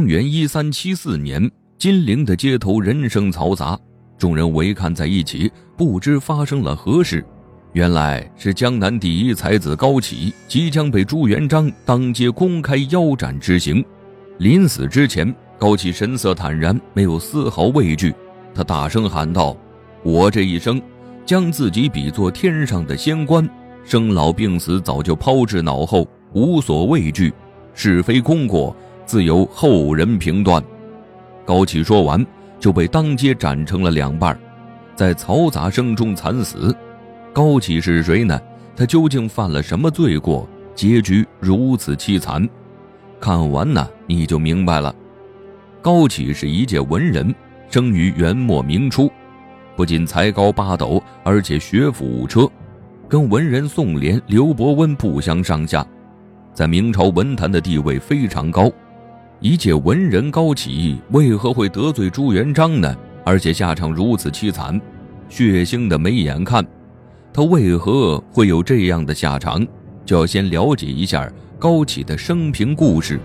公元一三七四年，金陵的街头人声嘈杂，众人围看在一起，不知发生了何事。原来是江南第一才子高启即将被朱元璋当街公开腰斩之刑。临死之前，高启神色坦然，没有丝毫畏惧。他大声喊道：“我这一生，将自己比作天上的仙官，生老病死早就抛之脑后，无所畏惧，是非功过。”自由后人评断。高启说完，就被当街斩成了两半，在嘈杂声中惨死。高启是谁呢？他究竟犯了什么罪过？结局如此凄惨，看完呢你就明白了。高启是一介文人，生于元末明初，不仅才高八斗，而且学富五车，跟文人宋濂、刘伯温不相上下，在明朝文坛的地位非常高。一介文人高启为何会得罪朱元璋呢？而且下场如此凄惨，血腥的没眼看。他为何会有这样的下场？就要先了解一下高启的生平故事。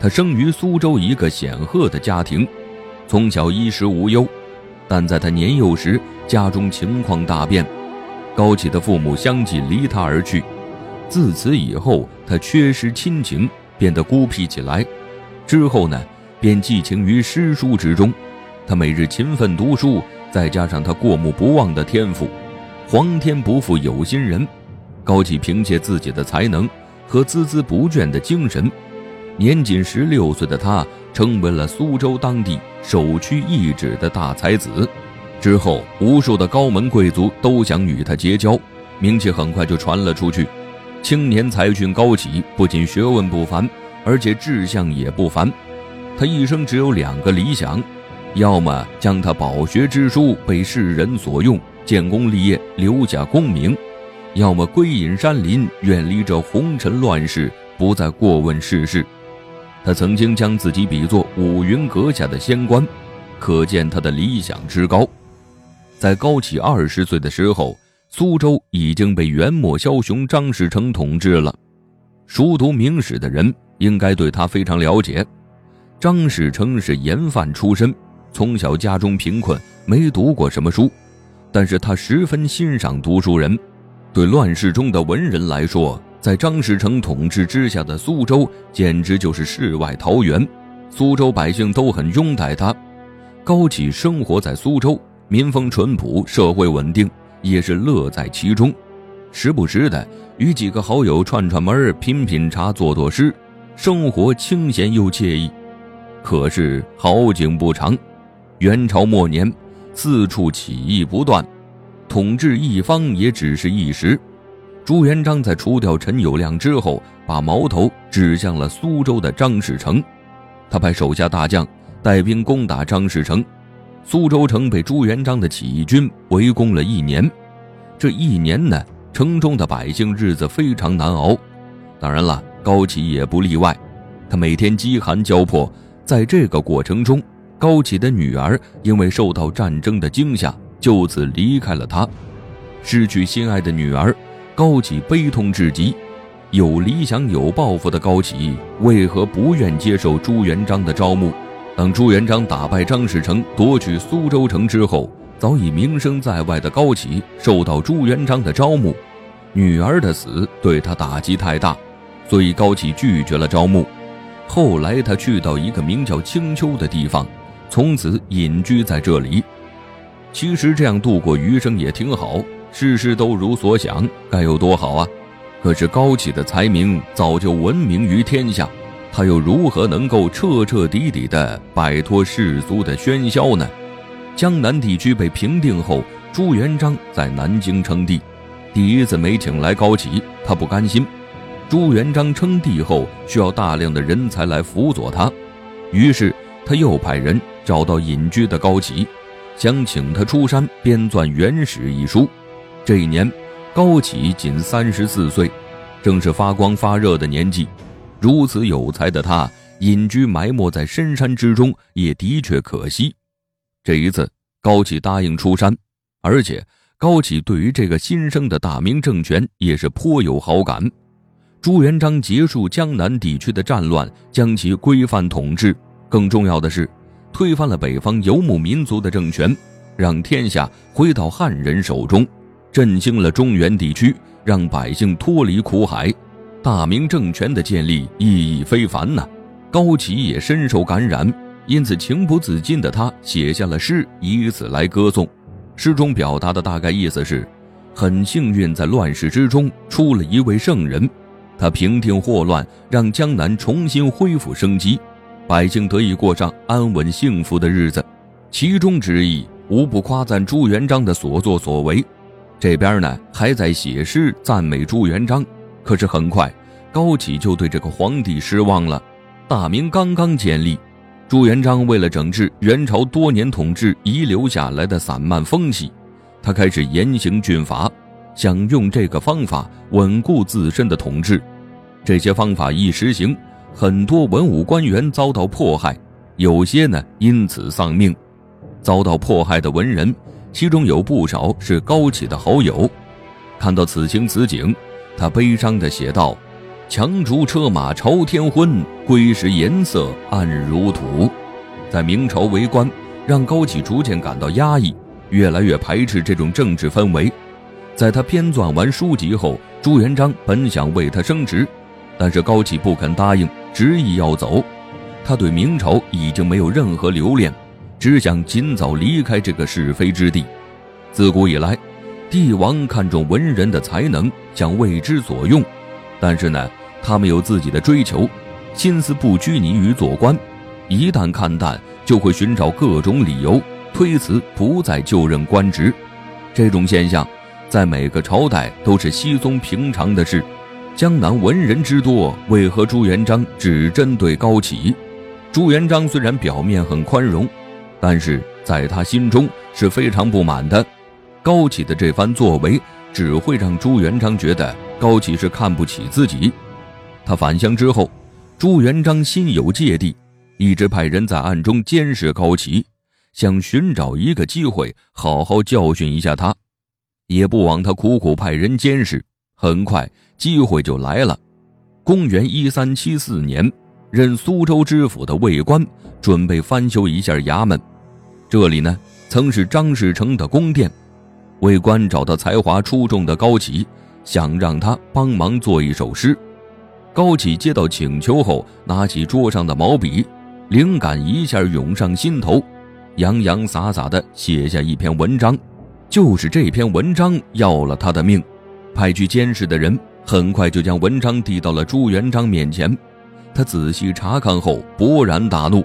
他生于苏州一个显赫的家庭，从小衣食无忧。但在他年幼时，家中情况大变，高启的父母相继离他而去。自此以后，他缺失亲情，变得孤僻起来。之后呢，便寄情于诗书之中。他每日勤奋读书，再加上他过目不忘的天赋，皇天不负有心人。高启凭借自己的才能和孜孜不倦的精神，年仅十六岁的他成为了苏州当地首屈一指的大才子。之后，无数的高门贵族都想与他结交，名气很快就传了出去。青年才俊高启不仅学问不凡。而且志向也不凡，他一生只有两个理想：要么将他饱学之书被世人所用，建功立业，留下功名；要么归隐山林，远离这红尘乱世，不再过问世事。他曾经将自己比作五云阁下的仙官，可见他的理想之高。在高启二十岁的时候，苏州已经被元末枭雄张士诚统治了。熟读明史的人。应该对他非常了解。张士诚是盐贩出身，从小家中贫困，没读过什么书，但是他十分欣赏读书人。对乱世中的文人来说，在张士诚统治之下的苏州简直就是世外桃源，苏州百姓都很拥戴他。高启生活在苏州，民风淳朴，社会稳定，也是乐在其中，时不时的与几个好友串串门，品品茶，作作诗。生活清闲又惬意，可是好景不长。元朝末年，四处起义不断，统治一方也只是一时。朱元璋在除掉陈友谅之后，把矛头指向了苏州的张士诚。他派手下大将带兵攻打张士诚，苏州城被朱元璋的起义军围攻了一年。这一年呢，城中的百姓日子非常难熬。当然了。高启也不例外，他每天饥寒交迫，在这个过程中，高启的女儿因为受到战争的惊吓，就此离开了他。失去心爱的女儿，高启悲痛至极。有理想、有抱负的高启，为何不愿接受朱元璋的招募？当朱元璋打败张士诚，夺取苏州城之后，早已名声在外的高启受到朱元璋的招募，女儿的死对他打击太大。所以高启拒绝了招募，后来他去到一个名叫青丘的地方，从此隐居在这里。其实这样度过余生也挺好，事事都如所想，该有多好啊！可是高启的才名早就闻名于天下，他又如何能够彻彻底底的摆脱世俗的喧嚣呢？江南地区被平定后，朱元璋在南京称帝，第一次没请来高启，他不甘心。朱元璋称帝后，需要大量的人才来辅佐他，于是他又派人找到隐居的高启，想请他出山编撰《元史》一书。这一年，高启仅三十四岁，正是发光发热的年纪。如此有才的他，隐居埋没在深山之中，也的确可惜。这一次，高启答应出山，而且高启对于这个新生的大明政权也是颇有好感。朱元璋结束江南地区的战乱，将其规范统治，更重要的是，推翻了北方游牧民族的政权，让天下回到汉人手中，振兴了中原地区，让百姓脱离苦海，大明政权的建立意义非凡呐。高启也深受感染，因此情不自禁的他写下了诗，以此来歌颂。诗中表达的大概意思是：很幸运在乱世之中出了一位圣人，他平定祸乱，让江南重新恢复生机。百姓得以过上安稳幸福的日子，其中之意无不夸赞朱元璋的所作所为。这边呢还在写诗赞美朱元璋，可是很快高启就对这个皇帝失望了。大明刚刚建立，朱元璋为了整治元朝多年统治遗留下来的散漫风气，他开始严刑峻法，想用这个方法稳固自身的统治。这些方法一实行。很多文武官员遭到迫害，有些呢因此丧命。遭到迫害的文人，其中有不少是高启的好友。看到此情此景，他悲伤地写道：“强逐车马朝天昏，归时颜色暗如土。”在明朝为官，让高启逐渐感到压抑，越来越排斥这种政治氛围。在他编撰完书籍后，朱元璋本想为他升职，但是高启不肯答应。执意要走，他对明朝已经没有任何留恋，只想尽早离开这个是非之地。自古以来，帝王看重文人的才能，想为之所用，但是呢，他们有自己的追求，心思不拘泥于做官。一旦看淡，就会寻找各种理由推辞，不再就任官职。这种现象，在每个朝代都是稀松平常的事。江南文人之多，为何朱元璋只针对高启？朱元璋虽然表面很宽容，但是在他心中是非常不满的。高启的这番作为，只会让朱元璋觉得高启是看不起自己。他返乡之后，朱元璋心有芥蒂，一直派人在暗中监视高启，想寻找一个机会好好教训一下他。也不枉他苦苦派人监视，很快。机会就来了。公元一三七四年，任苏州知府的魏官准备翻修一下衙门，这里呢曾是张士诚的宫殿。魏官找到才华出众的高启，想让他帮忙做一首诗。高启接到请求后，拿起桌上的毛笔，灵感一下涌上心头，洋洋洒洒地写下一篇文章。就是这篇文章要了他的命。派去监视的人。很快就将文章递到了朱元璋面前，他仔细查看后勃然大怒。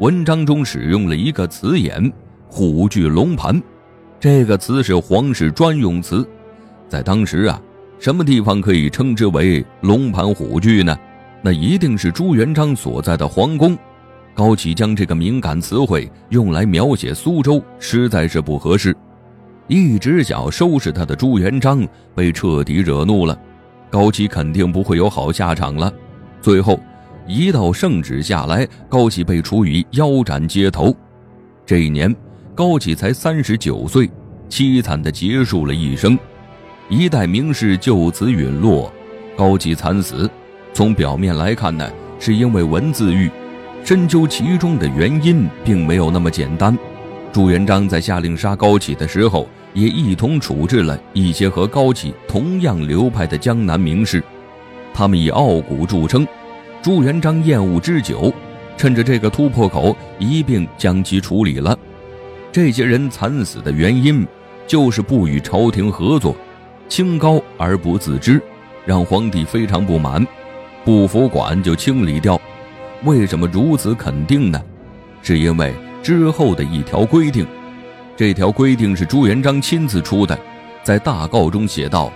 文章中使用了一个词眼“虎踞龙盘”，这个词是皇室专用词，在当时啊，什么地方可以称之为龙盘虎踞呢？那一定是朱元璋所在的皇宫。高启将这个敏感词汇用来描写苏州，实在是不合适。一直想收拾他的朱元璋被彻底惹怒了。高启肯定不会有好下场了。最后，一道圣旨下来，高启被处以腰斩街头。这一年，高启才三十九岁，凄惨地结束了一生。一代名士就此陨落。高启惨死，从表面来看呢，是因为文字狱。深究其中的原因，并没有那么简单。朱元璋在下令杀高启的时候。也一同处置了一些和高启同样流派的江南名士，他们以傲骨著称。朱元璋厌恶之久，趁着这个突破口一并将其处理了。这些人惨死的原因，就是不与朝廷合作，清高而不自知，让皇帝非常不满。不服管就清理掉。为什么如此肯定呢？是因为之后的一条规定。这条规定是朱元璋亲自出的，在大告中写道：“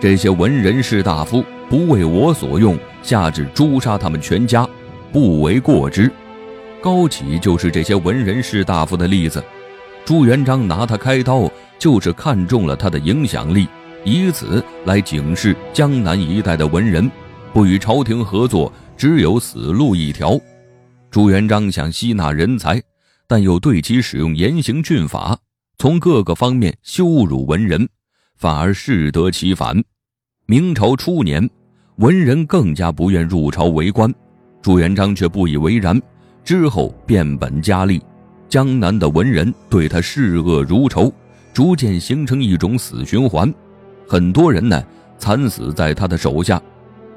这些文人士大夫不为我所用，下旨诛杀他们全家，不为过之。”高启就是这些文人士大夫的例子。朱元璋拿他开刀，就是看中了他的影响力，以此来警示江南一带的文人，不与朝廷合作，只有死路一条。朱元璋想吸纳人才。但又对其使用严刑峻法，从各个方面羞辱文人，反而适得其反。明朝初年，文人更加不愿入朝为官，朱元璋却不以为然，之后变本加厉，江南的文人对他视恶如仇，逐渐形成一种死循环。很多人呢惨死在他的手下。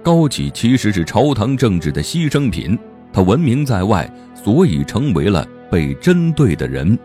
高启其实是朝堂政治的牺牲品，他闻名在外，所以成为了被针对的人。